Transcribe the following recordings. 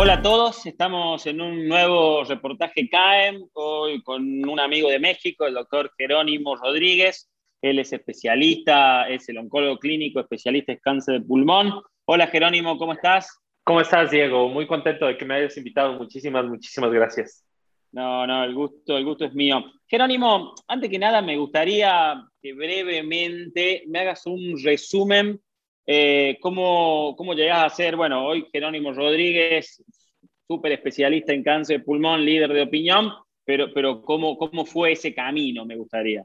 Hola a todos, estamos en un nuevo reportaje CAEM, hoy con un amigo de México, el doctor Jerónimo Rodríguez. Él es especialista, es el oncólogo clínico, especialista en cáncer de pulmón. Hola Jerónimo, ¿cómo estás? ¿Cómo estás, Diego? Muy contento de que me hayas invitado. Muchísimas, muchísimas gracias. No, no, el gusto, el gusto es mío. Jerónimo, antes que nada me gustaría que brevemente me hagas un resumen eh, ¿cómo, ¿Cómo llegás a ser, bueno, hoy Jerónimo Rodríguez, súper especialista en cáncer de pulmón, líder de opinión, pero, pero ¿cómo, ¿cómo fue ese camino? Me gustaría.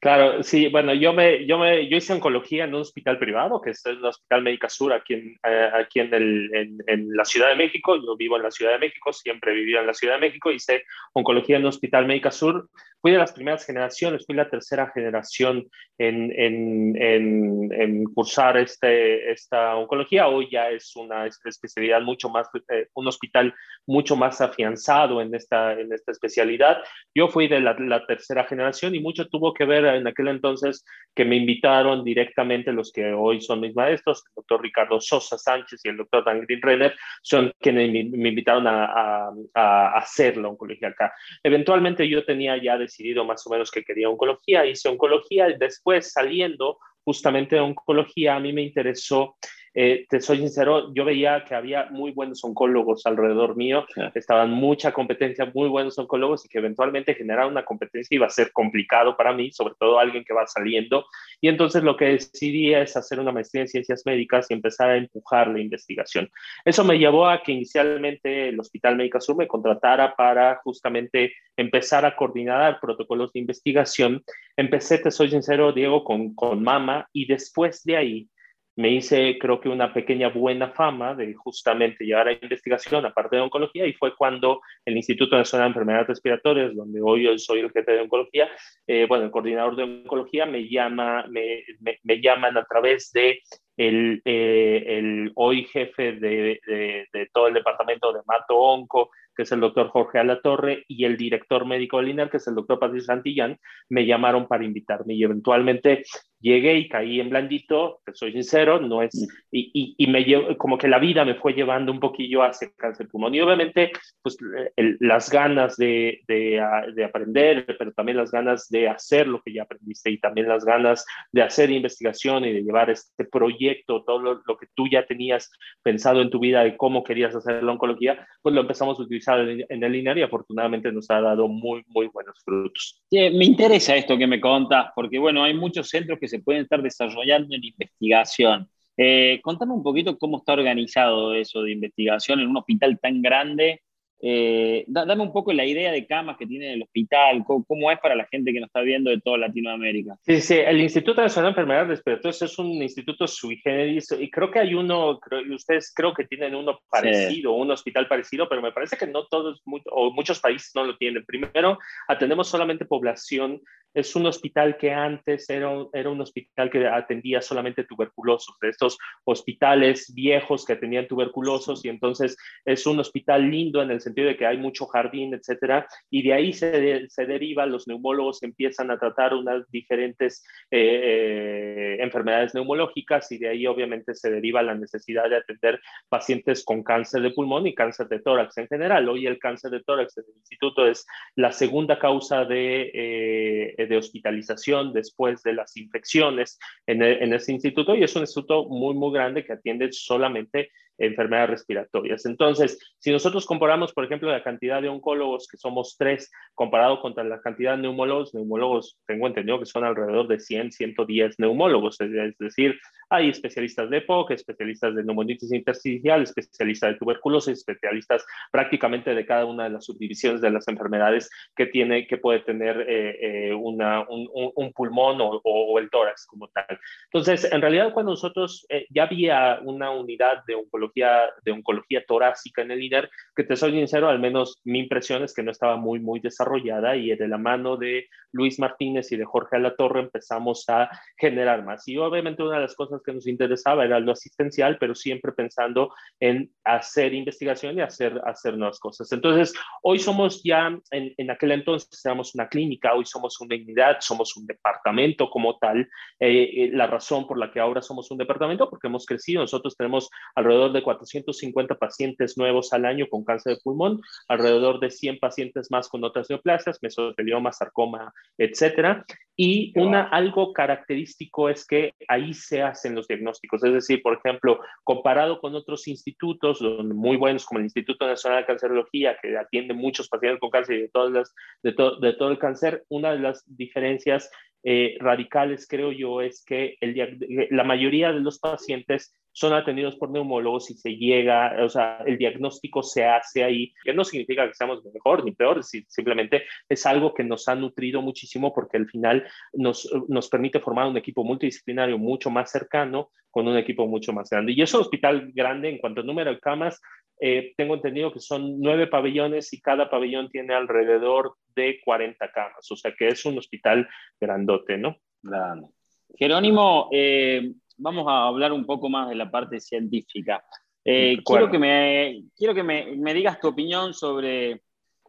Claro, sí, bueno, yo, me, yo, me, yo hice oncología en un hospital privado, que es el Hospital Médica Sur, aquí, en, eh, aquí en, el, en, la Ciudad de México. Yo vivo en la Ciudad de México, siempre he vivido en la Ciudad de México, hice oncología en un Hospital Médica Sur. Fui de las primeras generaciones, fui la tercera generación en, en cursar este, esta oncología. Hoy ya es una especialidad mucho más, eh, un hospital mucho más afianzado en esta, en esta especialidad. Yo fui de la, la tercera generación y mucho tuvo que ver en aquel entonces que me invitaron directamente los que hoy son mis maestros, el doctor Ricardo Sosa Sánchez y el doctor Dan Renner, son quienes me, invitaron a, a, hacer la oncología acá. Eventualmente yo tenía ya decidido más o menos que quería oncología, hice oncología y después saliendo justamente de oncología a mí me interesó eh, te soy sincero, yo veía que había muy buenos oncólogos alrededor mío, estaban mucha competencia, muy buenos oncólogos y que eventualmente generar una competencia iba a ser complicado para mí, sobre todo alguien que va saliendo. Y entonces lo que decidí es hacer una maestría en ciencias médicas y empezar a empujar la investigación. Eso me llevó a que inicialmente el Hospital Médica Sur me contratara para justamente empezar a coordinar protocolos de investigación. Empecé, te soy sincero, Diego, con, con Mama y después de ahí me hice creo que una pequeña buena fama de justamente llevar a investigación aparte de oncología y fue cuando el Instituto Nacional de Enfermedades Respiratorias, donde hoy soy el jefe de oncología, eh, bueno, el coordinador de oncología me, llama, me, me, llaman a través de el, eh, el hoy jefe de, de, de, todo el departamento de Mato Onco, que es el doctor Jorge Alatorre, y el director médico del INER, que es el doctor Patricio Santillán, me llamaron para invitarme y eventualmente llegué y caí en blandito, te soy sincero, no es, mm. y, y, me llevo, como que la vida me fue llevando un poquillo hacia el cáncer pulmón y obviamente pues las ganas de, de, de, aprender, pero también las ganas de hacer lo que ya aprendiste y también las ganas de hacer investigación y de llevar este proyecto, todo lo, lo que tú ya tenías pensado en tu vida de cómo querías hacer la oncología, pues lo empezamos a utilizar en, el INER y afortunadamente nos ha dado muy, muy buenos frutos. Sí, me interesa esto que me contas, porque bueno, hay muchos centros que se pueden estar desarrollando en investigación. Eh, contame un poquito cómo está organizado eso de investigación en un hospital tan grande eh, dame un poco la idea de camas que tiene el hospital, cómo, es para la gente que nos está viendo de toda Latinoamérica. Sí, sí, el Instituto Nacional de Enfermedades Respiratorias es un instituto sui generis y creo que hay uno, ustedes creo que tienen uno parecido, un hospital parecido, pero me parece que no todos o muchos países no lo tienen. Primero, atendemos solamente población es un hospital que antes era era un hospital que atendía solamente tuberculosos, de estos hospitales viejos que atendían tuberculosos y entonces es un hospital lindo en el sentido de que hay mucho jardín, etcétera, y de ahí se, se deriva, los neumólogos empiezan a tratar unas diferentes eh, eh, enfermedades neumológicas y de ahí obviamente se deriva la necesidad de atender pacientes con cáncer de pulmón y cáncer de tórax en general. Hoy el cáncer de tórax en el instituto es la segunda causa de... Eh, de hospitalización después de las infecciones en, e, en ese instituto y es un instituto muy, muy grande que atiende solamente enfermedades respiratorias. Entonces, si nosotros comparamos, por ejemplo, la cantidad de oncólogos, que somos tres, comparado contra la cantidad de neumólogos, neumólogos tengo entendido que son alrededor de 100, 110 neumólogos, es decir, hay especialistas de EPOC, especialistas de neumonitis intersticial, especialistas de tuberculosis, especialistas prácticamente de cada una de las subdivisiones de las enfermedades que tiene, que puede tener eh, eh, una, un, un, pulmón o, o, el tórax como tal. Entonces, en realidad, cuando nosotros eh, ya había una unidad de oncología, de oncología torácica en el INER, que te soy sincero, al menos mi impresión es que no estaba muy, muy desarrollada y de la mano de Luis Martínez y de Jorge Alatorre empezamos a generar más. Y obviamente una de las cosas que nos interesaba era lo asistencial, pero siempre pensando en hacer investigación y hacer, hacer nuevas cosas. Entonces, hoy somos ya, en, en aquel entonces éramos una clínica, hoy somos una unidad, somos un departamento como tal. Eh, eh, la razón por la que ahora somos un departamento, porque hemos crecido, nosotros tenemos alrededor de 450 pacientes nuevos al año con cáncer de pulmón, alrededor de 100 pacientes más con otras neoplasias, mesotelioma, sarcoma, etcétera. Y una, algo característico es que ahí se hacen los diagnósticos. Es decir, por ejemplo, comparado con otros institutos muy buenos como el Instituto Nacional de Cancerología, que atiende muchos pacientes con cáncer y de, todas las, de, de todo el cáncer, una de las diferencias eh, radicales, creo yo, es que el, la mayoría de los pacientes son atendidos por neumólogos y se llega, o sea, el diagnóstico se hace ahí, que no significa que seamos mejor ni peor, simplemente es algo que nos ha nutrido muchísimo porque al final nos, nos permite formar un equipo multidisciplinario mucho más cercano con un equipo mucho más grande. Y es un hospital grande en cuanto al número de camas, eh, tengo entendido que son nueve pabellones y cada pabellón tiene alrededor de 40 camas, o sea que es un hospital grandote, ¿no? Grande. Jerónimo, eh, vamos a hablar un poco más de la parte científica. Eh, quiero que, me, quiero que me, me, digas tu opinión sobre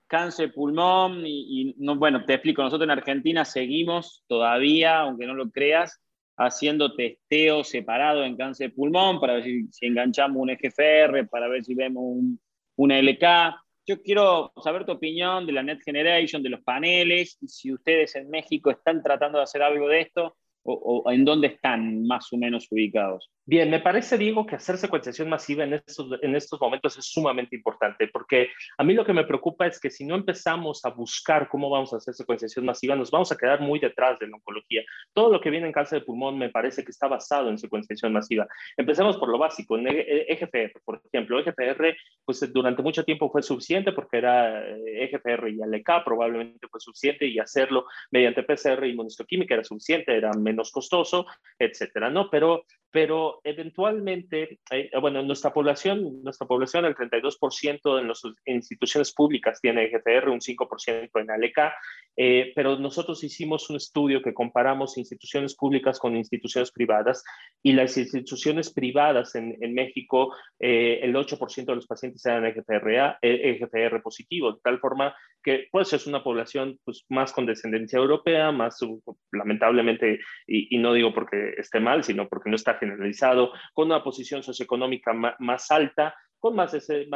cáncer pulmón y, y, no, bueno, te explico, nosotros en Argentina seguimos todavía, aunque no lo creas, haciendo testeo separado en cáncer pulmón para ver si, enganchamos un EGFR, para ver si vemos un, una LK. Yo quiero saber tu opinión de la Net Generation, de los paneles, y si ustedes en México están tratando de hacer algo de esto o, en dónde están más o menos ubicados. Bien, me parece, Diego, que hacer secuenciación masiva en estos, en estos momentos es sumamente importante, porque a mí lo que me preocupa es que si no empezamos a buscar cómo vamos a hacer secuenciación masiva, nos vamos a quedar muy detrás de la oncología. Todo lo que viene en cáncer de pulmón me parece que está basado en secuenciación masiva. Empecemos por lo básico, en EGFR, e por ejemplo. EGFR, pues durante mucho tiempo fue suficiente porque era EGFR y ALK, probablemente fue suficiente, y hacerlo mediante PCR y inmunistoquímica era suficiente, era menos costoso, etcétera, ¿no? Pero pero eventualmente, eh, bueno, nuestra población, nuestra población, el 32% en las instituciones públicas tiene EGFR, un 5% en ALECA, eh, pero nosotros hicimos un estudio que comparamos instituciones públicas con instituciones privadas y las instituciones privadas en, en México, eh, el 8% de los pacientes eran EGFR, EGFR positivo, de tal forma que pues es una población pues, más con descendencia europea, más lamentablemente, y, y no digo porque esté mal, sino porque no está generalizado, con una posición socioeconómica más alta con más, ese,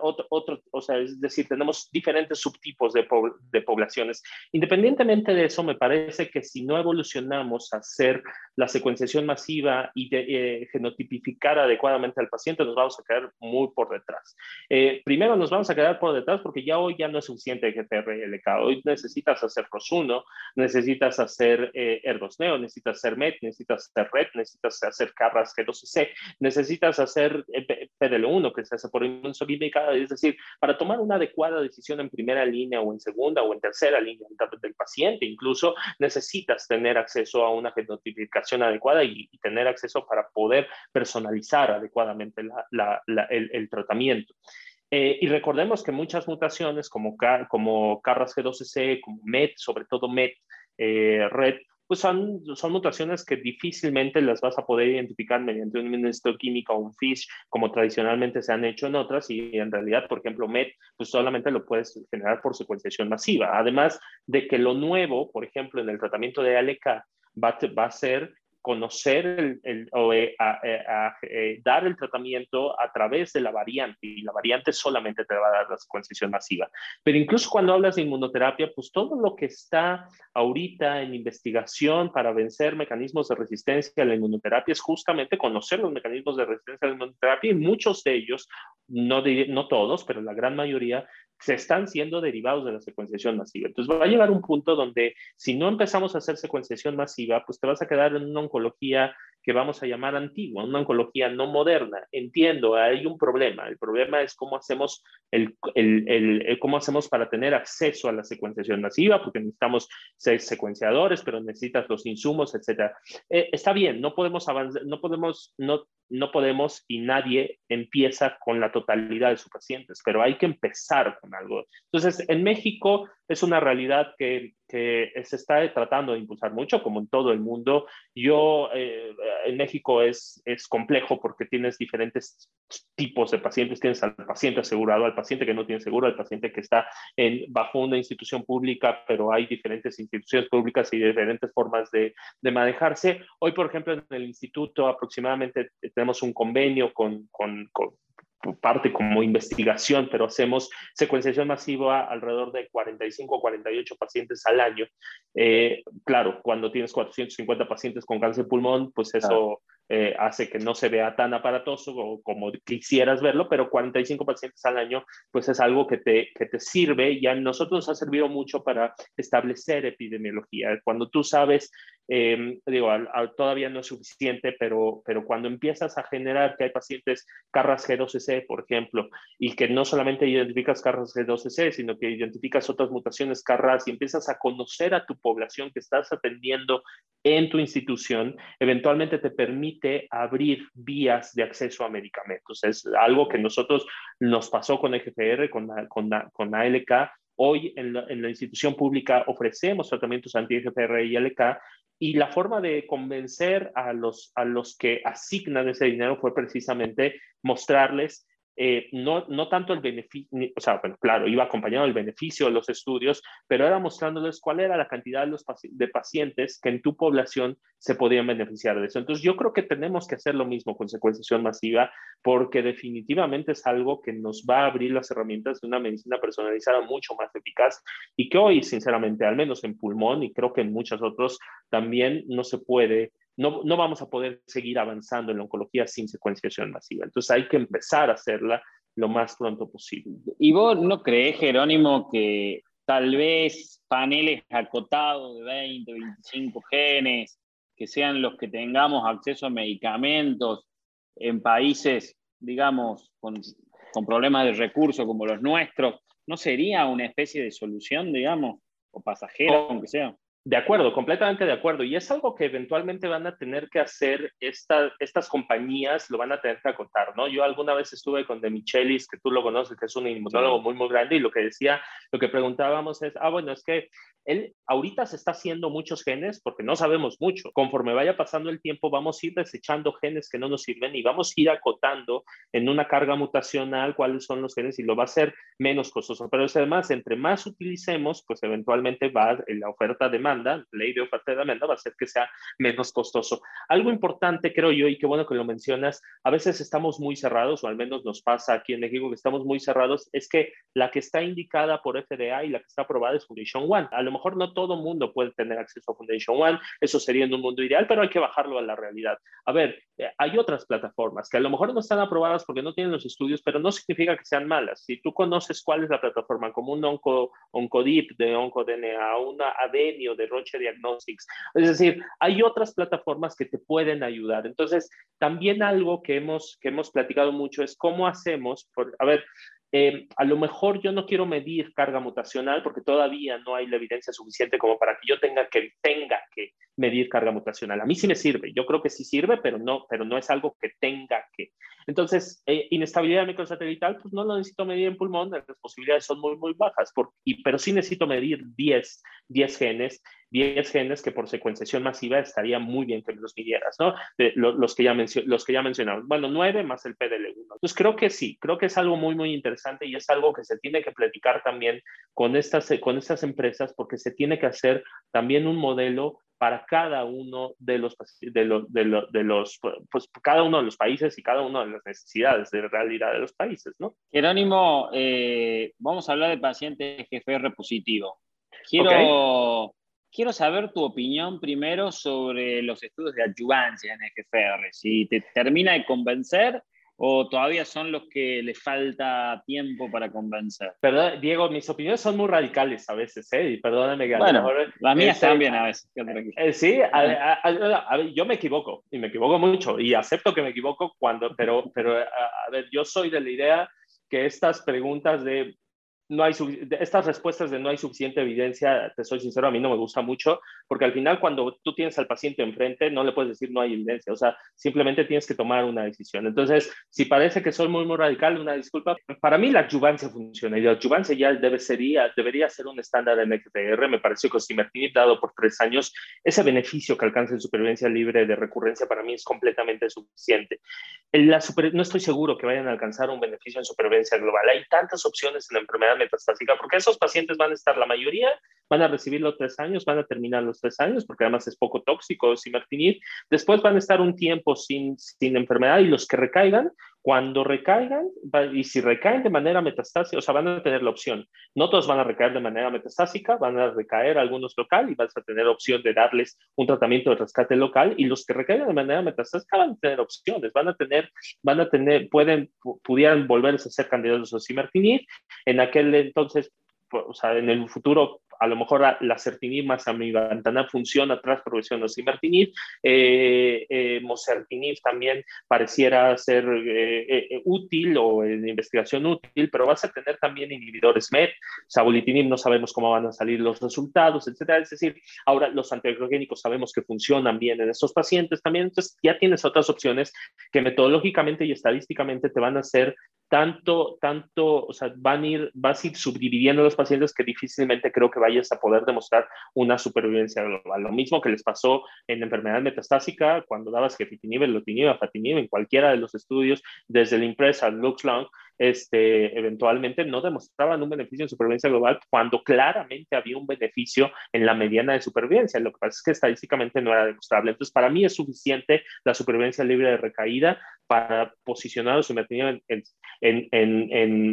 otro, otro, o sea, es decir, tenemos diferentes subtipos de, de, poblaciones. Independientemente de eso, me parece que si no evolucionamos a hacer la secuenciación masiva y de, eh, genotipificar adecuadamente al paciente, nos vamos a quedar muy por detrás. Eh, primero nos vamos a quedar por detrás porque ya hoy ya no es suficiente GPR-LK. Hoy necesitas hacer ROS1, necesitas hacer eh, ERGOSNEO, necesitas hacer MET, necesitas hacer RED, necesitas hacer CARRAS G12C, necesitas hacer eh, PDL1, que es por inmunoquímica, es decir, para tomar una adecuada decisión en primera línea o en segunda o en tercera línea del paciente, incluso necesitas tener acceso a una genotipificación adecuada y, tener acceso para poder personalizar adecuadamente el, tratamiento. Eh, y recordemos que muchas mutaciones como, como CARRAS G12C, como MET, sobre todo MET, eh, RED, pues son, son mutaciones que difícilmente las vas a poder identificar mediante un inmunohistoquímica o un FISH, como tradicionalmente se han hecho en otras, y en realidad, por ejemplo, MET, pues solamente lo puedes generar por secuenciación masiva. Además de que lo nuevo, por ejemplo, en el tratamiento de ALK, va, va a ser conocer el, o eh, eh, dar el tratamiento a través de la variante y la variante solamente te va a dar la secuenciación masiva. Pero incluso cuando hablas de inmunoterapia, pues todo lo que está ahorita en investigación para vencer mecanismos de resistencia a la inmunoterapia es justamente conocer los mecanismos de resistencia a la inmunoterapia y muchos de ellos, no, no todos, pero la gran mayoría, se están siendo derivados de la secuenciación masiva. Entonces va a llegar un punto donde si no empezamos a hacer secuenciación masiva, pues te vas a quedar en una oncología que vamos a llamar antigua, una oncología no moderna. Entiendo, hay un problema. El problema es cómo hacemos, el, el, cómo hacemos para tener acceso a la secuenciación masiva, porque necesitamos ser secuenciadores, pero necesitas los insumos, etc. Eh, está bien, no podemos avanzar, no podemos, no, no podemos y nadie empieza con la totalidad de sus pacientes, pero hay que empezar con algo. Entonces, en México es una realidad que que se está tratando de impulsar mucho, como en todo el mundo. Yo, eh, en México es, es complejo porque tienes diferentes tipos de pacientes. Tienes al paciente asegurado, al paciente que no tiene seguro, al paciente que está en, bajo una institución pública, pero hay diferentes instituciones públicas y diferentes formas de, de manejarse. Hoy, por ejemplo, en el instituto aproximadamente tenemos un convenio con, parte como investigación, pero hacemos secuenciación masiva alrededor de 45 o 48 pacientes al año. Eh, claro, cuando tienes 450 pacientes con cáncer de pulmón, pues eso eh, hace que no se vea tan aparatoso como quisieras verlo, pero 45 pacientes al año, pues es algo que te, que te sirve y a nosotros nos ha servido mucho para establecer epidemiología. Cuando tú sabes, eh, digo, todavía no es suficiente, pero, pero cuando empiezas a generar que hay pacientes Carras G12C, por ejemplo, y que no solamente identificas Carras G12C, sino que identificas otras mutaciones Carras y empiezas a conocer a tu población que estás atendiendo en tu institución, eventualmente te permite abrir vías de acceso a medicamentos. Es algo que nosotros nos pasó con EGFR, con, con, con ALK. Hoy en la, en la, institución pública ofrecemos tratamientos anti-EGFR y ALK y la forma de convencer a los, a los que asignan ese dinero fue precisamente mostrarles eh, no, no tanto el beneficio, o sea, bueno, claro, iba acompañado del beneficio de los estudios, pero era mostrándoles cuál era la cantidad de, los de pacientes que en tu población se podían beneficiar de eso. Entonces, yo creo que tenemos que hacer lo mismo con secuenciación masiva, porque definitivamente es algo que nos va a abrir las herramientas de una medicina personalizada mucho más eficaz y que hoy, sinceramente, al menos en pulmón y creo que en muchos otros, también no se puede no, no, vamos a poder seguir avanzando en la oncología sin secuenciación masiva. Entonces hay que empezar a hacerla lo más pronto posible. ¿Y vos no crees, Jerónimo, que tal vez paneles acotados de 20, 25 genes, que sean los que tengamos acceso a medicamentos en países, digamos, con, con problemas de recursos como los nuestros, ¿no sería una especie de solución, digamos, o pasajera, aunque sea? De acuerdo, completamente de acuerdo. Y es algo que eventualmente van a tener que hacer estas compañías, lo van a tener que acotar, ¿no? Yo alguna vez estuve con De Michelis, que tú lo conoces, que es un inmunólogo muy, muy grande, y lo que decía, lo que preguntábamos es, ah, bueno, es que él ahorita se está haciendo muchos genes porque no sabemos mucho. Conforme vaya pasando el tiempo, vamos a ir desechando genes que no nos sirven y vamos a ir acotando en una carga mutacional cuáles son los genes y lo va a hacer menos costoso. Pero además, entre más utilicemos, pues eventualmente va la oferta-demanda, ley de oferta-demanda, va a hacer que sea menos costoso. Algo importante, creo yo, y qué bueno que lo mencionas, a veces estamos muy cerrados, o al menos nos pasa aquí en México que estamos muy cerrados, es que la que está indicada por FDA y la que está aprobada es Foundation One. A lo mejor no todo mundo puede tener acceso a Foundation One, eso sería en un mundo ideal, pero hay que bajarlo a la realidad. A ver, eh, hay otras plataformas que a lo mejor no están aprobadas porque no tienen los estudios, pero no significa que sean malas. Si tú conoces cuál es la plataforma, como un onco, Oncodip de OncoDNA, una Avenio de Roche Diagnostics, es decir, hay otras plataformas que te pueden ayudar. Entonces, también algo que hemos, que hemos platicado mucho es cómo hacemos, por, a ver, eh, a lo mejor yo no quiero medir carga mutacional porque todavía no hay la evidencia suficiente como para que yo tenga que, tenga que medir carga mutacional. A mí sí me sirve, yo creo que sí sirve, pero no, pero no es algo que tenga que. Entonces, eh, inestabilidad microsatelital, pues no lo necesito medir en pulmón, las posibilidades son muy, muy bajas, por, y, pero sí necesito medir 10, 10 genes, 10 genes que por secuenciación masiva estaría muy bien que los midieras, ¿no? los, que ya los que ya mencionamos. Bueno, 9 más el PDL1. Entonces, creo que sí, creo que es algo muy, muy interesante y es algo que se tiene que platicar también con estas, con estas empresas porque se tiene que hacer también un modelo para cada uno de los, de los, de los, de los, pues, cada uno de los países y cada una de las necesidades de realidad de los países, ¿no? Jerónimo, eh, vamos a hablar de pacientes GFR positivo. Quiero, quiero saber tu opinión primero sobre los estudios de adyuvancia en GFR. Si te termina de convencer o todavía son los que le falta tiempo para convencer? Perdón, Diego, mis opiniones son muy radicales a veces, ¿eh? Y perdóname que bueno, las mías este, también a veces. Eh, sí, a, yo me equivoco y me equivoco mucho y acepto que me equivoco cuando, pero, pero a, ver, yo soy de la idea que estas preguntas de no hay estas respuestas de no hay suficiente evidencia, te soy sincero, a mí no me gusta mucho, porque al final cuando tú tienes al paciente enfrente, no le puedes decir no hay evidencia, o sea, simplemente tienes que tomar una decisión. Entonces, si parece que soy muy, muy radical, una disculpa, para mí la adjuvancia funciona y la adjuvancia ya debe debería ser un estándar en XDR, me pareció que Osimertinib dado por tres años, ese beneficio que alcanza en supervivencia libre de recurrencia para mí es completamente suficiente. la no estoy seguro que vayan a alcanzar un beneficio en supervivencia global. Hay tantas opciones en la metastásica, porque esos pacientes van a estar, la mayoría van a recibir los tres años, van a terminar los tres años, porque además es poco tóxico, simertinib. Después van a estar un tiempo sin, sin enfermedad y los que recaigan, cuando recaigan, y si recaen de manera metastásica, o sea, van a tener la opción. No todos van a recaer de manera metastásica, van a recaer algunos local y vas a tener opción de darles un tratamiento de rescate local y los que recaigan de manera metastásica van a tener opciones, van a tener, van a tener, pueden, pudieran volverse a ser candidatos a simertinib. En aquel entonces, o sea, en el futuro a lo mejor la, certinib más amivantanab funciona tras progresión de osimertinib. Eh, eh, también pareciera ser eh, eh, útil o en investigación útil, pero vas a tener también inhibidores MET, sabolitinib no sabemos cómo van a salir los resultados, etcétera. Es decir, ahora los antiagrogénicos sabemos que funcionan bien en estos pacientes también, entonces ya tienes otras opciones que metodológicamente y estadísticamente te van a hacer tanto, tanto, o sea, van a ir, vas a ir subdividiendo los pacientes que difícilmente creo que vayas a poder demostrar una supervivencia global. Lo mismo que les pasó en enfermedad metastásica cuando dabas gefitinib, elotinib, afatinib, en cualquiera de los estudios, desde el IMPRES al LuxLong, este, eventualmente no demostraban un beneficio en supervivencia global cuando claramente había un beneficio en la mediana de supervivencia. Lo que pasa es que estadísticamente no era demostrable. Entonces, para mí es suficiente la supervivencia libre de recaída para posicionar los en, en,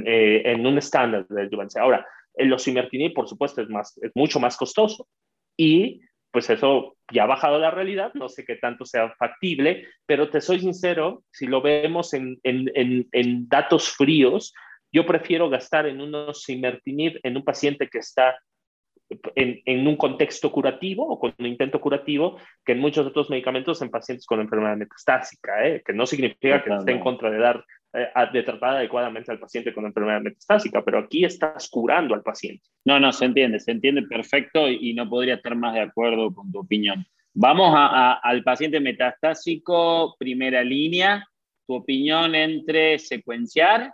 eh, en, un estándar de adjuvancia. Ahora, el osimertinib, por supuesto, es, más, es mucho más costoso y pues eso ya ha bajado la realidad, no sé qué tanto sea factible, pero te soy sincero, si lo vemos en, en, en, datos fríos, yo prefiero gastar en un osimertinib en un paciente que está en, en, un contexto curativo o con un intento curativo que en muchos otros medicamentos en pacientes con enfermedad metastásica, ¿eh? que no significa que esté en contra de dar de tratar adecuadamente al paciente con enfermedad metastásica, pero aquí estás curando al paciente. No, no, se entiende, se entiende perfecto y, no podría estar más de acuerdo con tu opinión. Vamos al paciente metastásico, primera línea, tu opinión entre secuenciar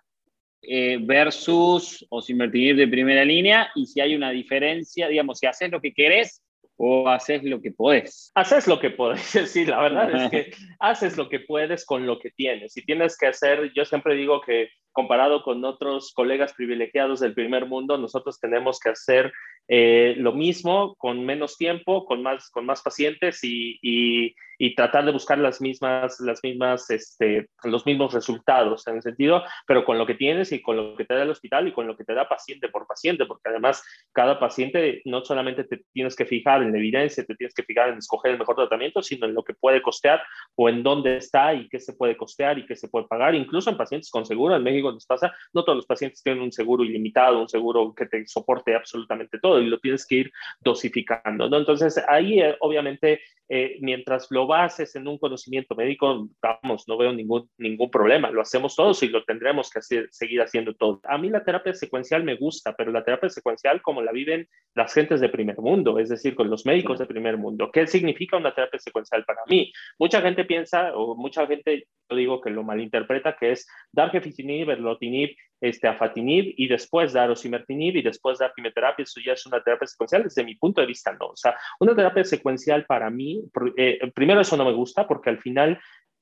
eh, versus osimertinib de primera línea y si hay una diferencia, digamos, si haces lo que querés o haces lo que podés? Haces lo que podés, sí, la verdad es que haces lo que puedes con lo que tienes. Si tienes que hacer, yo siempre digo que comparado con otros colegas privilegiados del primer mundo, nosotros tenemos que hacer eh, lo mismo con menos tiempo, con más, con más pacientes y, y, y, tratar de buscar las mismas, las mismas, este, los mismos resultados en el sentido, pero con lo que tienes y con lo que te da el hospital y con lo que te da paciente por paciente, porque además cada paciente no solamente te tienes que fijar en la evidencia, te tienes que fijar en escoger el mejor tratamiento, sino en lo que puede costear o en dónde está y qué se puede costear y qué se puede pagar, incluso en pacientes con seguro. En México nos pasa, no todos los pacientes tienen un seguro ilimitado, un seguro que te soporte absolutamente todo y lo tienes que ir dosificando, ¿no? Entonces, ahí eh, obviamente, eh, mientras lo bases en un conocimiento médico, vamos, no veo ningún, ningún problema, lo hacemos todos y lo tendremos que hacer, seguir haciendo todo. A mí la terapia secuencial me gusta, pero la terapia secuencial como la viven las gentes de primer mundo, es decir, con los médicos de primer mundo. ¿Qué significa una terapia secuencial para mí? Mucha gente piensa, o mucha gente, yo digo que lo malinterpreta, que es dar gefitinib, erlotinib, este, afatinib y después dar osimertinib y después dar quimioterapia. Eso ya es una terapia secuencial. Desde mi punto de vista, no. O sea, una terapia secuencial para mí, eh, primero eso no me gusta porque al final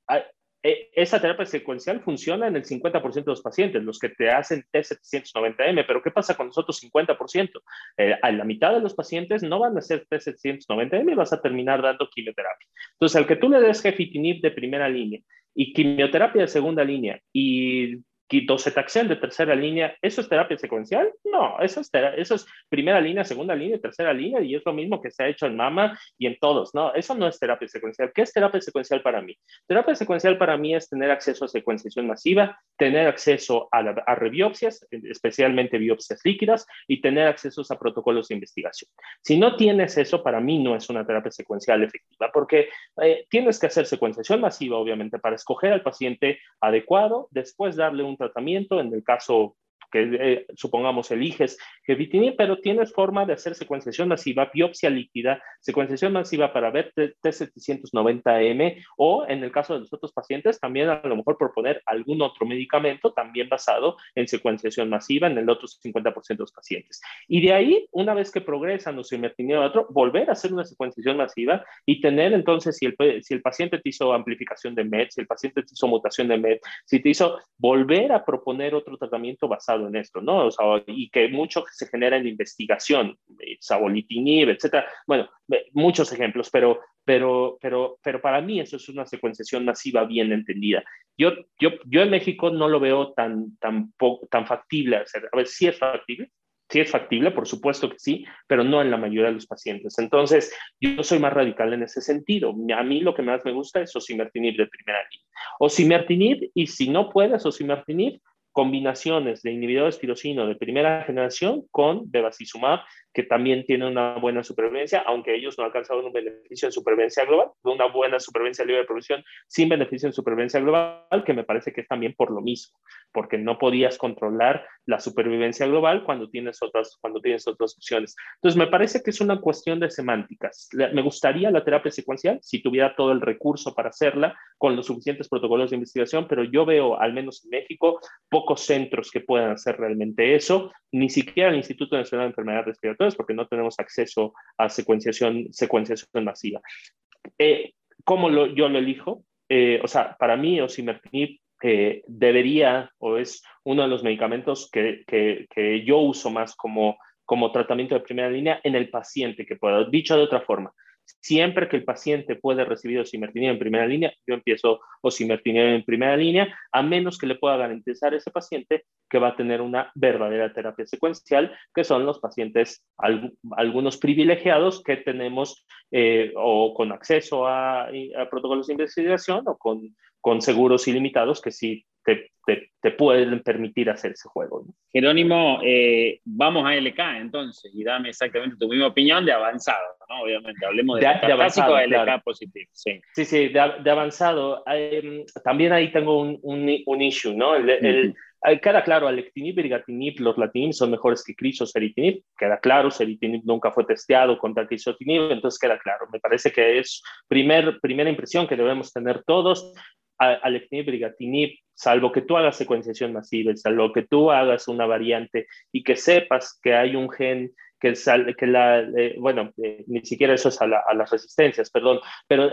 ah, eh, esa terapia secuencial funciona en el 50% de los pacientes, los que te hacen T790M, pero ¿qué pasa con los otros 50%? Eh, a la mitad de los pacientes no van a hacer T790M y vas a terminar dando quimioterapia. Entonces, al que tú le des gefitinib de primera línea y quimioterapia de segunda línea y docetaxel de tercera línea, ¿eso es terapia secuencial? No, eso es, eso es primera línea, segunda línea, tercera línea y es lo mismo que se ha hecho en mama y en todos. No, eso no es terapia secuencial. ¿Qué es terapia secuencial para mí? Terapia secuencial para mí es tener acceso a secuenciación masiva, tener acceso a, a rebiopsias, especialmente biopsias líquidas, y tener acceso a protocolos de investigación. Si no tienes eso, para mí no es una terapia secuencial efectiva, porque eh, tienes que hacer secuenciación masiva, obviamente, para escoger al paciente adecuado, después darle un tratamiento, en el caso que eh, supongamos eliges vitinib, pero tienes forma de hacer secuenciación masiva, biopsia líquida, secuenciación masiva para ver T790M o en el caso de los otros pacientes también a lo mejor proponer algún otro medicamento también basado en secuenciación masiva en el otro 50% de los pacientes. Y de ahí, una vez que progresan osimertinib a otro, volver a hacer una secuenciación masiva y tener entonces, si el, si el paciente te hizo amplificación de MET, si el paciente te hizo mutación de MET, si te hizo volver a proponer otro tratamiento basado en esto, ¿no? O sea, y que mucho se genera en investigación, eh, sabolitinib, etcétera. Bueno, muchos ejemplos, pero, pero, pero, pero para mí eso es una secuenciación masiva bien entendida. Yo, yo, yo en México no lo veo tan, tan, tan factible hacer. A ver, sí es factible, Sí es factible, por supuesto que sí, pero no en la mayoría de los pacientes. Entonces, yo soy más radical en ese sentido. A mí lo que más me gusta es osimertinib de primera línea. Osimertinib, y si no puedes osimertinib, combinaciones de inhibidores tirosino de primera generación con bevacizumab que también tiene una buena supervivencia, aunque ellos no alcanzaron un beneficio en supervivencia global, una buena supervivencia libre de producción sin beneficio en supervivencia global, que me parece que es también por lo mismo, porque no podías controlar la supervivencia global cuando tienes otras, cuando tienes otras opciones. Entonces, me parece que es una cuestión de semánticas. Me gustaría la terapia secuencial si tuviera todo el recurso para hacerla con los suficientes protocolos de investigación, pero yo veo, al menos en México, pocos centros que puedan hacer realmente eso, ni siquiera el Instituto Nacional de Enfermedades Respiratorias porque no tenemos acceso a secuenciación, secuenciación masiva. Eh, ¿Cómo lo, yo lo elijo? Eh, o sea, para mí osimertinib eh, debería o es uno de los medicamentos que, que, que, yo uso más como, como tratamiento de primera línea en el paciente que pueda. Dicho de otra forma, Siempre que el paciente puede recibir osimertinib en primera línea, yo empiezo osimertinib en primera línea, a menos que le pueda garantizar a ese paciente que va a tener una verdadera terapia secuencial, que son los pacientes, algunos privilegiados que tenemos eh, o con acceso a, a, protocolos de investigación o con, con seguros ilimitados que sí te, te, pueden permitir hacer ese juego. Jerónimo, eh, vamos a LK entonces y dame exactamente tu misma opinión de avanzado, ¿no? Obviamente, hablemos de, de, avanzado, LK positivo. Sí, sí, sí de, avanzado. también ahí tengo un, un, issue, ¿no? El, queda claro, alectinib, brigatinib, los latinib son mejores que crisoseritinib, queda claro, seritinib nunca fue testeado contra crisotinib, entonces queda claro. Me parece que es primer, primera impresión que debemos tener todos alectinib, brigatinib, salvo que tú hagas secuenciación masiva, salvo que tú hagas una variante y que sepas que hay un gen que, que la, eh, bueno, eh, ni siquiera eso es a, las resistencias, perdón, pero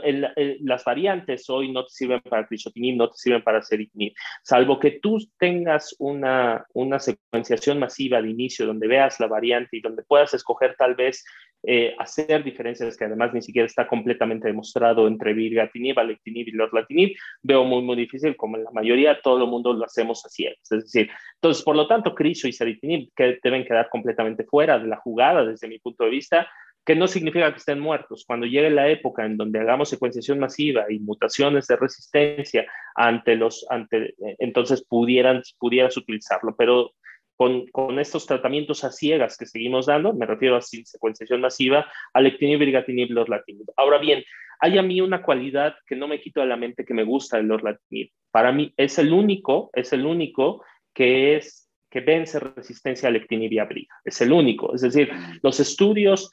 las variantes hoy no te sirven para crisotinib, no te sirven para seritinib, salvo que tú tengas una, una secuenciación masiva de inicio donde veas la variante y donde puedas escoger tal vez eh, hacer diferencias que además ni siquiera está completamente demostrado entre virgatinib, alectinib y lorlatinib, veo muy, muy difícil, como en la mayoría todo el mundo lo hacemos así. Es decir, entonces, por lo tanto, criso y seritinib que deben quedar completamente fuera de la jugada desde mi punto de vista, que no significa que estén muertos. Cuando llegue la época en donde hagamos secuenciación masiva y mutaciones de resistencia ante los, ante, entonces pudieran, pudieras utilizarlo, pero con, con, estos tratamientos a ciegas que seguimos dando, me refiero a sin secuenciación masiva, alectinib, brigatinib, lorlatinib. Ahora bien, hay a mí una cualidad que no me quito de la mente que me gusta del lorlatinib. Para mí es el único, es el único que es que vence resistencia a lectinib y a briga. Es el único. Es decir, los estudios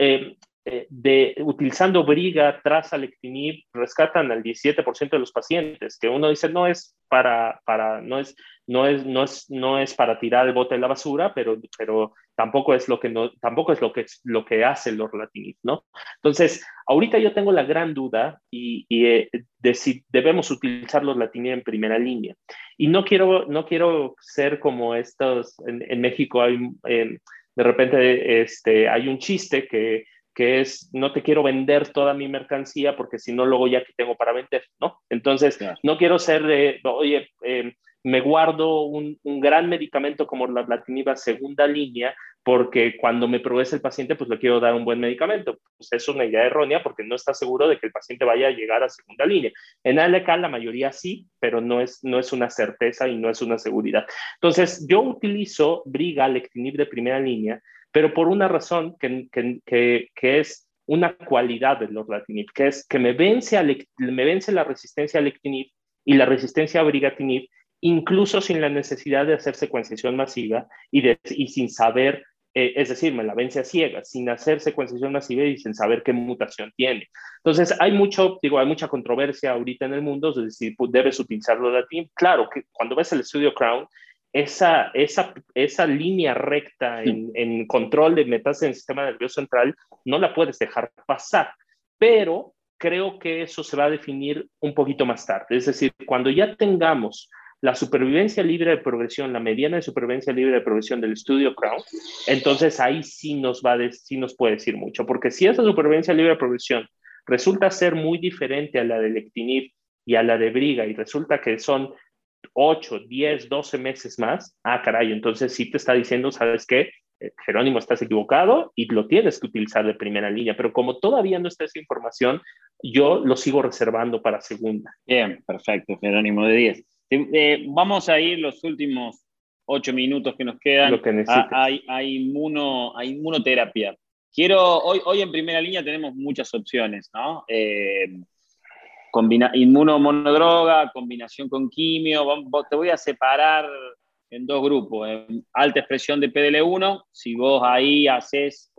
eh, eh, de, utilizando briga tras alectinib rescatan al 17% de los pacientes, que uno dice no es para, para no es, no es, no es, no es para tirar el bote de la basura, pero, pero tampoco es lo que no, tampoco es lo que, lo que hace el orlatinib, ¿no? Entonces, ahorita yo tengo la gran duda y, eh, de si debemos utilizar los latinib en primera línea. Y no quiero, no quiero ser como estos, en, México hay, eh, de repente este, hay un chiste que que es no te quiero vender toda mi mercancía porque si no luego ya que tengo para vender, ¿no? Entonces, no quiero ser de, oye, eh, me guardo un, gran medicamento como la platiniba segunda línea porque cuando me progrese el paciente, pues le quiero dar un buen medicamento. Pues es una idea errónea porque no está seguro de que el paciente vaya a llegar a segunda línea. En ALK la mayoría sí, pero no es, no es una certeza y no es una seguridad. Entonces, yo utilizo Briga, Lectinib de primera línea, pero por una razón que, que, que, es una cualidad del lorlatinib, que es que me vence, me vence la resistencia a lectinib y la resistencia a brigatinib incluso sin la necesidad de hacer secuenciación masiva y, de, y sin saber, eh, es decir, me la vence a ciegas, sin hacer secuenciación masiva y sin saber qué mutación tiene. Entonces, hay mucho, digo, hay mucha controversia ahorita en el mundo de si debes utilizarlo de ti. Claro, que cuando ves el estudio Crown, esa, esa, esa línea recta en, en control de metas en el sistema nervioso central no la puedes dejar pasar, pero creo que eso se va a definir un poquito más tarde. Es decir, cuando ya tengamos la supervivencia libre de progresión, la mediana de supervivencia libre de progresión del estudio Crown, entonces ahí sí nos, va sí nos puede decir mucho, porque si esa supervivencia libre de progresión resulta ser muy diferente a la de Lectinib y a la de Briga y resulta que son 8, 10, 12 meses más, ah, caray, entonces sí te está diciendo, ¿sabes qué? Eh, Jerónimo, estás equivocado y lo tienes que utilizar de primera línea, pero como todavía no está esa información, yo lo sigo reservando para segunda. Bien, perfecto, Jerónimo de 10. Eh, vamos a ir los últimos ocho minutos que nos quedan lo que a, a, inmuno, a inmunoterapia. Quiero, hoy, hoy en primera línea tenemos muchas opciones, ¿no? Eh, combina, inmunomonodroga, combinación con quimio. Te voy a separar en dos grupos. alta expresión de PDL1, si vos ahí haces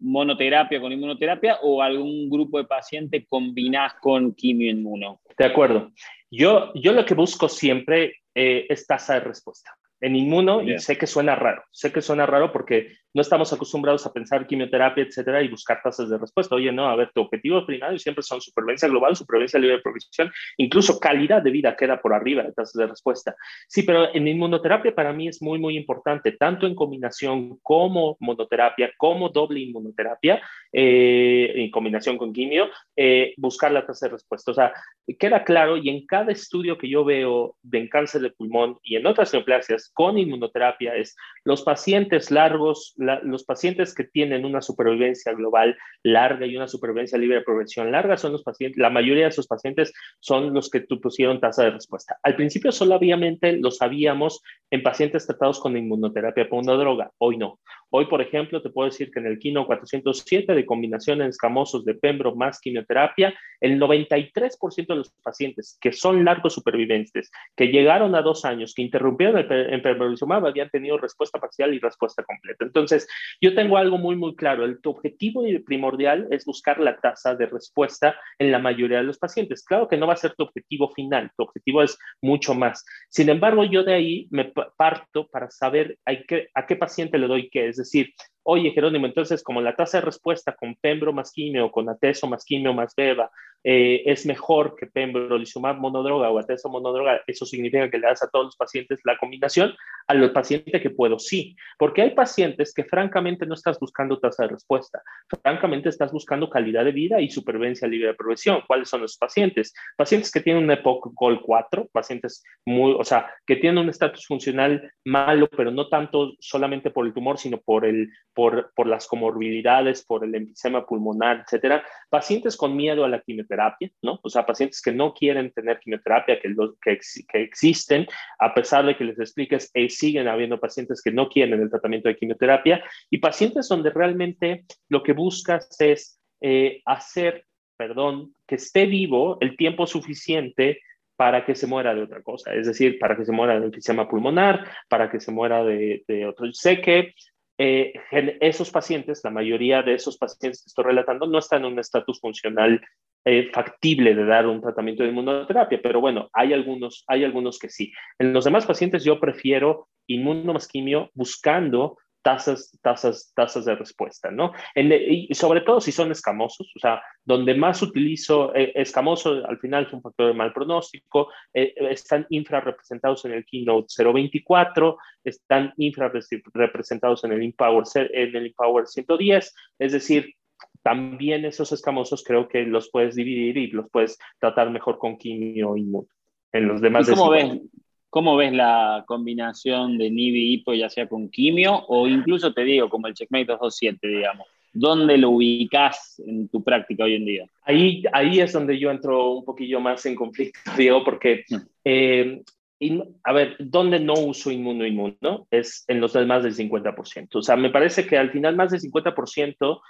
monoterapia con inmunoterapia o algún grupo de pacientes combinás con quimio inmuno. De acuerdo. Yo, yo lo que busco siempre eh, es tasa de respuesta en inmuno y sé que suena raro, sé que suena raro porque no estamos acostumbrados a pensar quimioterapia, etcétera, y buscar tasas de respuesta. Oye, no, a ver, tu objetivo primario siempre son supervivencia global, supervivencia libre de provisión, incluso calidad de vida queda por arriba de tasas de respuesta. Sí, pero en inmunoterapia para mí es muy, muy importante, tanto en combinación como monoterapia, como doble inmunoterapia, eh, en combinación con quimio, eh, buscar la tasa de respuesta. O sea, queda claro y en cada estudio que yo veo de cáncer de pulmón y en otras neoplasias con inmunoterapia es los pacientes largos, los pacientes que tienen una supervivencia global larga y una supervivencia libre de progresión larga son los pacientes, la mayoría de esos pacientes son los que pusieron tasa de respuesta. Al principio solamente lo sabíamos en pacientes tratados con inmunoterapia por una droga, hoy no. Hoy, por ejemplo, te puedo decir que en el Kino 407 de combinación en escamosos de Pembro más quimioterapia, el 93% de los pacientes que son largos supervivientes, que llegaron a dos años, que interrumpieron el, pembrolizumab, habían tenido respuesta parcial y respuesta completa. Entonces, yo tengo algo muy, muy claro. El, objetivo primordial es buscar la tasa de respuesta en la mayoría de los pacientes. Claro que no va a ser tu objetivo final, tu objetivo es mucho más. Sin embargo, yo de ahí me parto para saber a qué, a qué paciente le doy qué. Es decir, oye Jerónimo, entonces como la tasa de respuesta con pembro más quimio, con ateso más quimio más beba, eh, es mejor que pembrolizumab monodroga o ateso monodroga, eso significa que le das a todos los pacientes la combinación, a los pacientes que puedo sí, porque hay pacientes que francamente no estás buscando tasa de respuesta, francamente estás buscando calidad de vida y supervivencia libre de progresión. ¿Cuáles son los pacientes? Pacientes que tienen un EPOC GOL 4, pacientes muy, o sea, que tienen un estatus funcional malo, pero no tanto solamente por el tumor, sino por el por, por las comorbilidades, por el enfisema pulmonar, etcétera. Pacientes con miedo a la quimioterapia, ¿no? O sea, pacientes que no quieren tener quimioterapia, que, que, que existen, a pesar de que les expliques, eh, siguen habiendo pacientes que no quieren el tratamiento de quimioterapia, y pacientes donde realmente lo que buscas es eh, hacer, perdón, que esté vivo el tiempo suficiente para que se muera de otra cosa, es decir, para que se muera de enfisema pulmonar, para que se muera de, de otro. Sé que eh, esos pacientes, la mayoría de esos pacientes que estoy relatando, no están en un estatus funcional eh, factible de dar un tratamiento de inmunoterapia, pero bueno, hay algunos, hay algunos que sí. En los demás pacientes yo prefiero inmunomasquimio buscando tasas, tasas, tasas de respuesta, ¿no? y sobre todo si son escamosos, o sea, donde más utilizo eh, escamoso, al final es un factor de mal pronóstico, eh, están infrarrepresentados en el Keynote 024, están infrarrepresentados en el Empower, en el Empower 110, es decir, también esos escamosos creo que los puedes dividir y los puedes tratar mejor con quimio inmune. En los demás... cómo ves, ¿Cómo ves la combinación de NIVI y HIPO, ya sea con quimio o incluso te digo, como el Checkmate 227, digamos? ¿Dónde lo ubicas en tu práctica hoy en día? Ahí, ahí es donde yo entro un poquillo más en conflicto, Diego, porque, mm. eh, a ver, ¿dónde no uso inmuno inmuno? Es en los demás del 50%. O sea, me parece que al final más del 50%,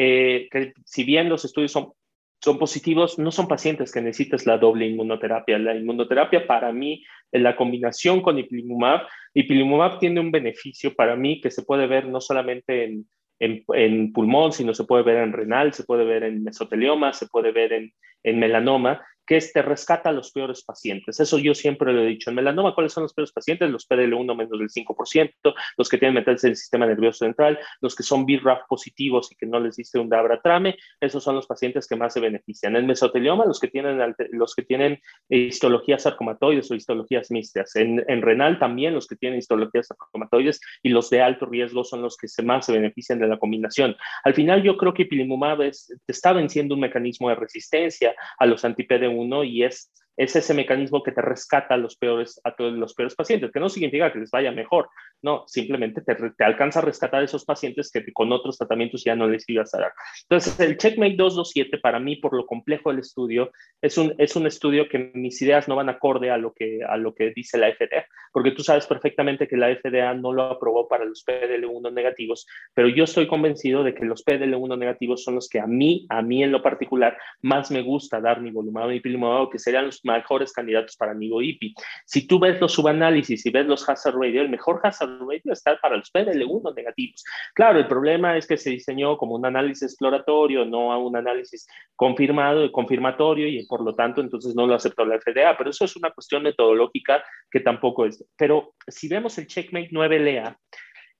eh, que si bien los estudios son son positivos, no son pacientes que necesites la doble inmunoterapia. La inmunoterapia para mí, en la combinación con ipilimumab, ipilimumab tiene un beneficio para mí que se puede ver no solamente en, en, pulmón, sino se puede ver en renal, se puede ver en mesotelioma, se puede ver en, en melanoma, que es te rescata a los peores pacientes. Eso yo siempre lo he dicho. En melanoma, ¿cuáles son los peores pacientes? Los PDL1 menos del 5%, los que tienen meterse en el sistema nervioso central, los que son BRAF positivos y que no les diste un dabratrame, esos son los pacientes que más se benefician. En mesotelioma, los que tienen, los que tienen histologías sarcomatoides o histologías mixtas. En, en renal también los que tienen histologías sarcomatoides y los de alto riesgo son los que se más se benefician de la combinación. Al final yo creo que ipilimumab es, está venciendo un mecanismo de resistencia a los anti-PD1 y es es ese mecanismo que te rescata a los peores, a todos los peores pacientes, que no significa que les vaya mejor, no, simplemente te, te alcanza a rescatar a esos pacientes que con otros tratamientos ya no les ibas a dar. Entonces, el Checkmate 227 para mí, por lo complejo del estudio, es un, es un estudio que mis ideas no van acorde a lo, que, a lo que dice la FDA, porque tú sabes perfectamente que la FDA no lo aprobó para los PDL1 negativos, pero yo estoy convencido de que los PDL1 negativos son los que a mí, a mí en lo particular, más me gusta dar mi volumado y pilimumab, que serían los mejores candidatos para Nivo IPI. Si tú ves los subanálisis y ves los hazard radio, el mejor hazard radio está para los PDL1 negativos. Claro, el problema es que se diseñó como un análisis exploratorio, no a un análisis confirmado y confirmatorio y por lo tanto entonces no lo aceptó la FDA, pero eso es una cuestión metodológica que tampoco es. Pero si vemos el Checkmate 9LA,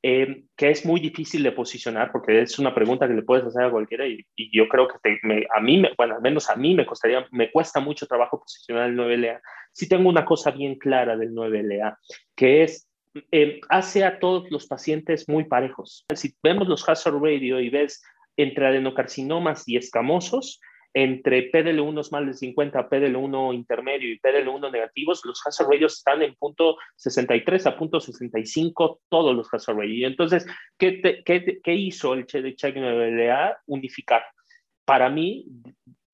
eh, que es muy difícil de posicionar porque es una pregunta que le puedes hacer a cualquiera y, yo creo que a mí, bueno, al menos a mí me costaría, me cuesta mucho trabajo posicionar el 9LA. Sí tengo una cosa bien clara del 9LA, que es, eh, hace a todos los pacientes muy parejos. Si vemos los hazard radio y ves entre adenocarcinomas y escamosos, entre PDL1 más de 50, PDL1 intermedio y PDL1 negativos, los hazard ratios están en punto 63 a punto 65 todos los hazard ratios. Entonces, ¿qué, qué, qué hizo el check LA? Unificar. Para mí,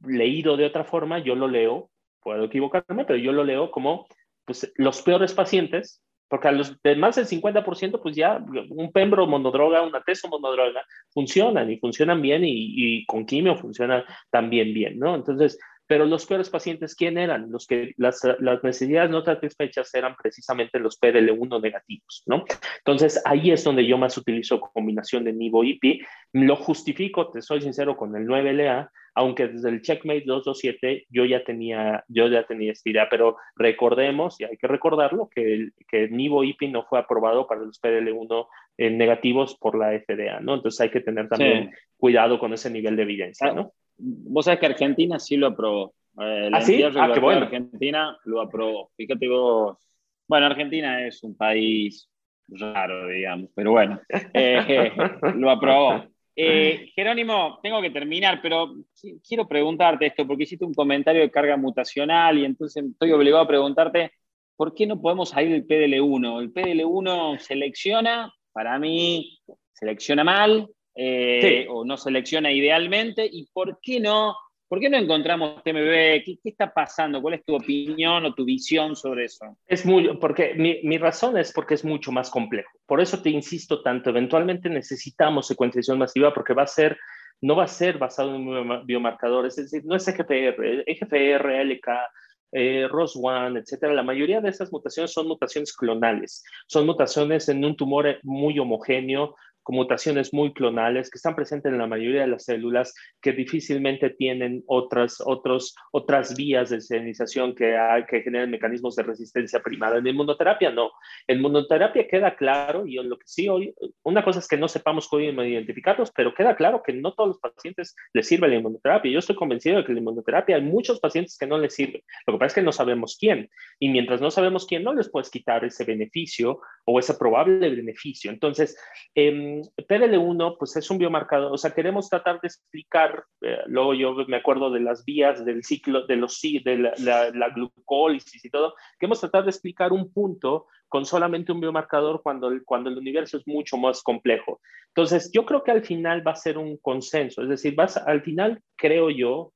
leído de otra forma, yo lo leo, puedo equivocarme, pero yo lo leo como pues, los peores pacientes porque a los de más del 50%, pues ya un pembro monodroga, una teso monodroga, funcionan y funcionan bien y, con quimio funcionan también bien, ¿no? Entonces, pero los peores pacientes, ¿quién eran? Los que las, las necesidades no satisfechas eran precisamente los PDL1 negativos, ¿no? Entonces, ahí es donde yo más utilizo combinación de Nivo-IPI. Lo justifico, te soy sincero, con el 9LA, aunque desde el Checkmate 227 yo ya tenía, yo ya tenía esta idea, pero recordemos, y hay que recordarlo, que el, que Nivo IPI no fue aprobado para los PDL1 eh, negativos por la FDA, ¿no? Entonces hay que tener también cuidado con ese nivel de evidencia, ¿no? Vos sabés que Argentina sí lo aprobó. Eh, ¿Ah, sí? Ah, qué bueno. Argentina lo aprobó. Fíjate vos. Bueno, Argentina es un país raro, digamos, pero bueno, eh, lo aprobó. Eh, Jerónimo, tengo que terminar, pero quiero preguntarte esto, porque hiciste un comentario de carga mutacional y entonces estoy obligado a preguntarte, ¿por qué no podemos salir del PDL1? El PDL1 selecciona, para mí, selecciona mal eh, o no selecciona idealmente, y ¿por qué no ¿Por qué no encontramos TMB? ¿Qué, está pasando? ¿Cuál es tu opinión o tu visión sobre eso? Es muy, porque mi, mi, razón es porque es mucho más complejo. Por eso te insisto tanto. Eventualmente necesitamos secuenciación masiva porque va a ser, no va a ser basado en biomarcadores, es decir, no es EGFR, EGFR, LK, eh, ROS1, etcétera, la mayoría de esas mutaciones son mutaciones clonales, son mutaciones en un tumor muy homogéneo, con mutaciones muy clonales que están presentes en la mayoría de las células que difícilmente tienen otras, otros, otras vías de serinización que, que generan mecanismos de resistencia primada. En inmunoterapia no. En inmunoterapia queda claro, y lo que sí hoy, una cosa es que no sepamos cómo identificarlos, pero queda claro que no todos los pacientes les sirve la inmunoterapia. Yo estoy convencido de que la inmunoterapia hay muchos pacientes que no les sirve. Lo que pasa es que no sabemos quién. Y mientras no sabemos quién, no les puedes quitar ese beneficio o ese probable beneficio. Entonces, eh, PDL1, pues es un biomarcador, o sea, queremos tratar de explicar, eh, luego yo me acuerdo de las vías del ciclo, de los de la, la, glucólisis y todo, queremos tratar de explicar un punto con solamente un biomarcador cuando el, cuando el universo es mucho más complejo. Entonces, yo creo que al final va a ser un consenso, es decir, vas, al final creo yo,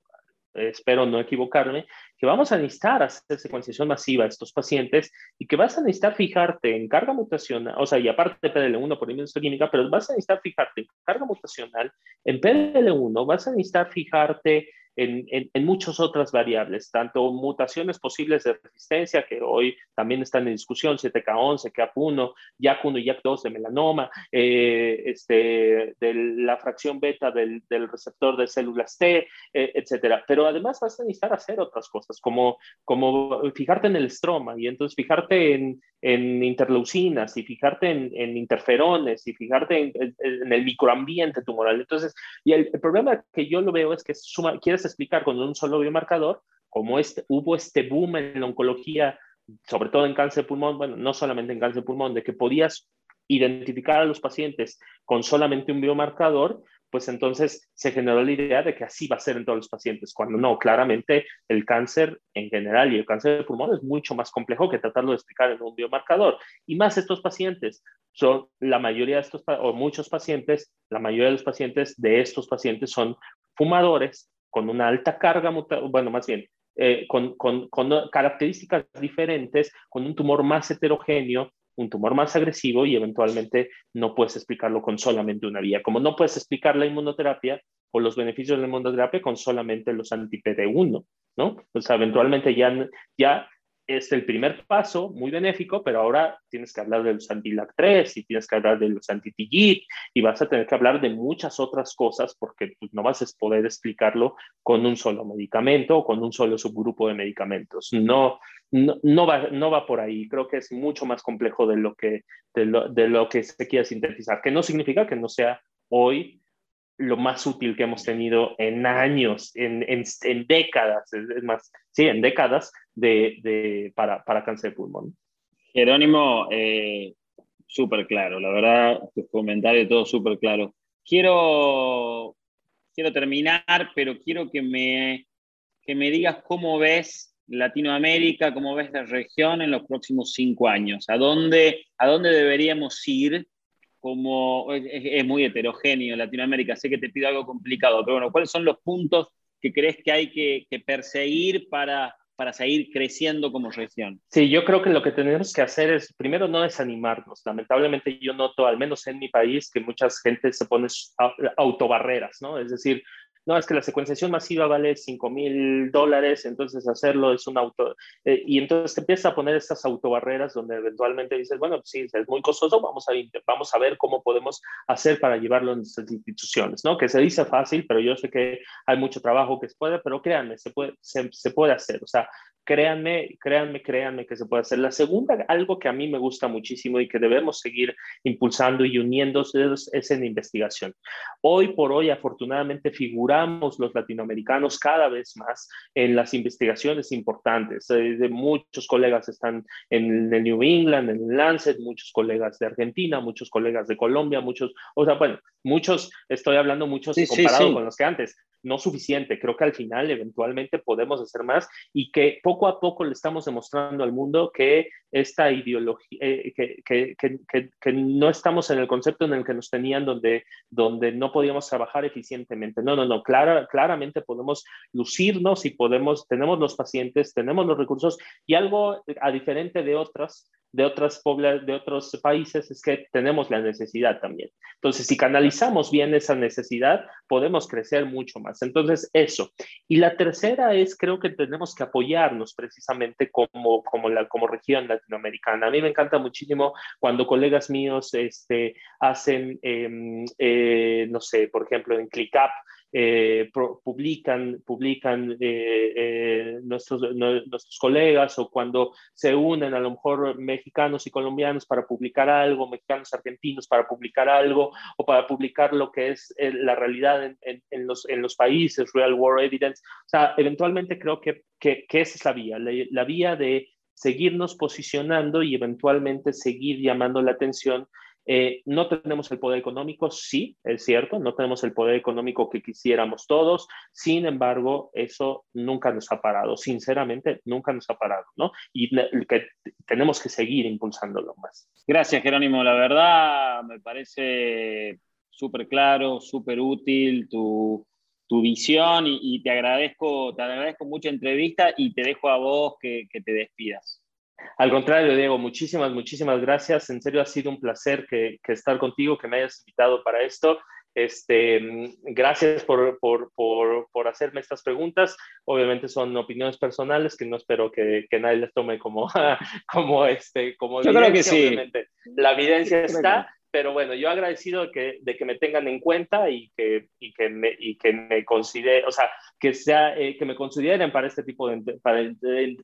espero no equivocarme, que vamos a necesitar hacer secuenciación masiva a estos pacientes y que vas a necesitar fijarte en carga mutacional, o sea, y aparte de PDL1 por inmunohistoquímica, pero vas a necesitar fijarte en carga mutacional, en PDL1, vas a necesitar fijarte en, en, muchas otras variables, tanto mutaciones posibles de resistencia, que hoy también están en discusión, 7K11, KAP1, YAC1 y YAC2 de melanoma, eh, este, de la fracción beta del, del receptor de células T, eh, etcétera. Pero además vas a necesitar hacer otras cosas, como, como fijarte en el estroma y entonces fijarte en, en interleucinas y fijarte en, en interferones y fijarte en, en, el microambiente tumoral. Entonces, y el, problema que yo lo veo es que suma, quieres explicar con un solo biomarcador, como este, hubo este boom en la oncología, sobre todo en cáncer de pulmón, bueno, no solamente en cáncer de pulmón, de que podías identificar a los pacientes con solamente un biomarcador, pues entonces se generó la idea de que así va a ser en todos los pacientes, cuando no, claramente el cáncer en general y el cáncer de pulmón es mucho más complejo que tratarlo de explicar en un biomarcador. Y más estos pacientes, son la mayoría de estos, o muchos pacientes, la mayoría de los pacientes de estos pacientes son fumadores con una alta carga, bueno, más bien, eh, con, con, con características diferentes, con un tumor más heterogéneo, un tumor más agresivo y eventualmente no puedes explicarlo con solamente una vía. Como no puedes explicar la inmunoterapia o los beneficios de la inmunoterapia con solamente los anti-PD1, ¿no? O sea, eventualmente ya, ya es el primer paso muy benéfico, pero ahora tienes que hablar de los anti-LAC3 y tienes que hablar de los anti-TIGIT y vas a tener que hablar de muchas otras cosas porque pues, no vas a poder explicarlo con un solo medicamento o con un solo subgrupo de medicamentos. No, no, va, no va por ahí. Creo que es mucho más complejo de lo que, de lo, de lo que se quiere sintetizar, que no significa que no sea hoy lo más útil que hemos tenido en años, en, en, décadas, es más, sí, en décadas de, de para, para, cáncer de pulmón. Jerónimo, eh, súper claro, la verdad, tu comentario todo súper claro. Quiero, quiero terminar, pero quiero que me, que me digas cómo ves Latinoamérica, cómo ves la región en los próximos cinco años. ¿A dónde, a dónde deberíamos ir como es, muy heterogéneo Latinoamérica, sé que te pido algo complicado, pero bueno, ¿cuáles son los puntos que crees que hay que, perseguir para, para seguir creciendo como región? Sí, yo creo que lo que tenemos que hacer es, primero, no desanimarnos. Lamentablemente yo noto, al menos en mi país, que mucha gente se pone autobarreras, ¿no? Es decir, no, es que la secuenciación masiva vale 5 mil dólares, entonces hacerlo es un auto, eh, y entonces te empiezas a poner estas autobarreras donde eventualmente dices, bueno, sí, es muy costoso, vamos a, vamos a ver cómo podemos hacer para llevarlo en nuestras instituciones, ¿no? Que se dice fácil, pero yo sé que hay mucho trabajo que se puede, pero créanme, se puede, se, se puede hacer, o sea, créanme, créanme, créanme que se puede hacer. La segunda, algo que a mí me gusta muchísimo y que debemos seguir impulsando y uniéndose es, en investigación. Hoy por hoy, afortunadamente, figuramos los latinoamericanos cada vez más en las investigaciones importantes. Eh, muchos colegas están en el New England, en Lancet, muchos colegas de Argentina, muchos colegas de Colombia, muchos, o sea, bueno, muchos, estoy hablando muchos comparado con los que antes, no suficiente. Creo que al final eventualmente podemos hacer más y que poco a poco le estamos demostrando al mundo que esta ideología, eh, que, que, que, no estamos en el concepto en el que nos tenían donde, donde no podíamos trabajar eficientemente. No, no, no, clara, claramente podemos lucirnos y podemos, tenemos los pacientes, tenemos los recursos y algo a diferente de otras de, otras de otros países es que tenemos la necesidad también. Entonces, si canalizamos bien esa necesidad, podemos crecer mucho más. Entonces, eso. Y la tercera es, creo que tenemos que apoyarnos precisamente como, como, la, como región latinoamericana. A mí me encanta muchísimo cuando colegas míos este, hacen, em, eh, no sé, por ejemplo, en ClickUp, eh, publican, publican eh, eh, nuestros, nuestros colegas o cuando se unen a lo mejor mexicanos y colombianos para publicar algo, mexicanos argentinos para publicar algo o para publicar lo que es la realidad en, en, los, en los países, Real World Evidence. O sea, eventualmente creo que, que, que esa es la vía, la, la vía de seguirnos posicionando y eventualmente seguir llamando la atención eh, no tenemos el poder económico, sí, es cierto, no tenemos el poder económico que quisiéramos todos, sin embargo, eso nunca nos ha parado, sinceramente, nunca nos ha parado, ¿no? Y que tenemos que seguir impulsándolo más. Gracias, Jerónimo, la verdad me parece súper claro, súper útil tu, tu visión y, te agradezco, te agradezco mucha entrevista y te dejo a vos que te despidas. Al contrario, Diego, muchísimas, muchísimas gracias. En serio, ha sido un placer que, estar contigo, que me hayas invitado para esto. Este, gracias por, por, por, por, hacerme estas preguntas. Obviamente son opiniones personales que no espero que, que nadie les tome como, como, este, como Yo creo que sí. Obviamente, la evidencia está, pero bueno, yo agradecido de que, de que me tengan en cuenta y que, y que, me, y que me consideren, o sea, que, sea, eh, que me consideren para este tipo de, para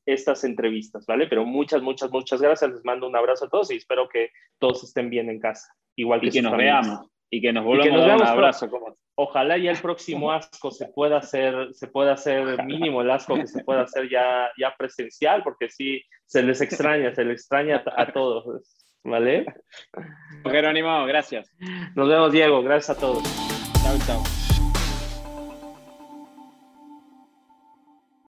estas entrevistas, ¿vale? Pero muchas, muchas, muchas gracias. Les mando un abrazo a todos y espero que todos estén bien en casa. Igual que, y que nos veamos y que nos volvamos a dar un abrazo. Como... Ojalá ya el próximo ASCO se pueda hacer, se pueda hacer mínimo el ASCO que se pueda hacer ya, ya presencial, porque sí, se les extraña, se les extraña a todos. ¿Vale? Jerónimo, gracias. Nos vemos, Diego. Gracias a todos. Chao, chao.